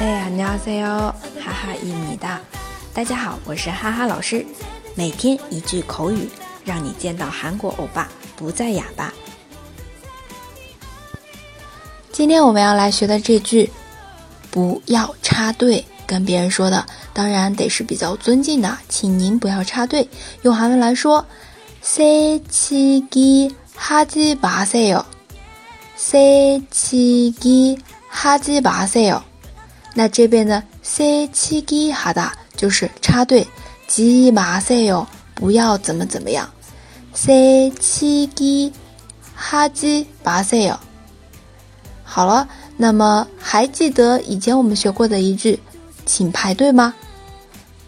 안녕하세 요， 哈哈伊米哒。大家好，我是哈哈老师。每天一句口语，让你见到韩国欧巴不再哑巴。今天我们要来学的这句“不要插队”，跟别人说的当然得是比较尊敬的，请您不要插队。用韩文来说，새치기하지마세 요。 새치기하지마세 요。 那这边的 “say 七기哈哒”就是插队，지马세 요， 不要怎么怎么样，say 七기哈지马세 요。 好了，那么还记得以前我们学过的一句“请排队”吗？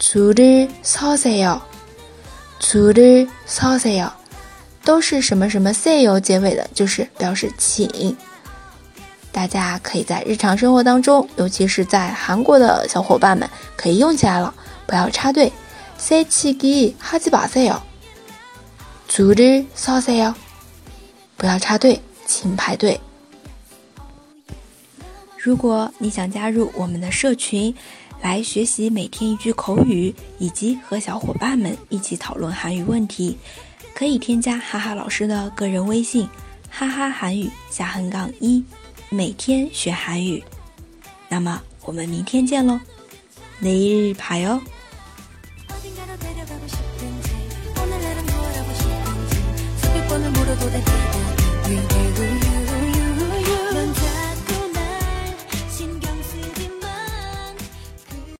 줄을서세 요， 줄을서세 요， 都是什么什么 “say 요” 结尾的，就是表示请。 大家可以在日常生活当中，尤其是在韩国的小伙伴们可以用起来了。不要插队，say 치기하지마 세 요， 줄을서세 요。 不要插队，请排队。如果你想加入我们的社群，来学习每天一句口语，以及和小伙伴们一起讨论韩语问题，可以添加哈哈老师的个人微信：哈哈韩语下横杠一。 每天学韩语，那么我们明天见喽，내일봐 요。 어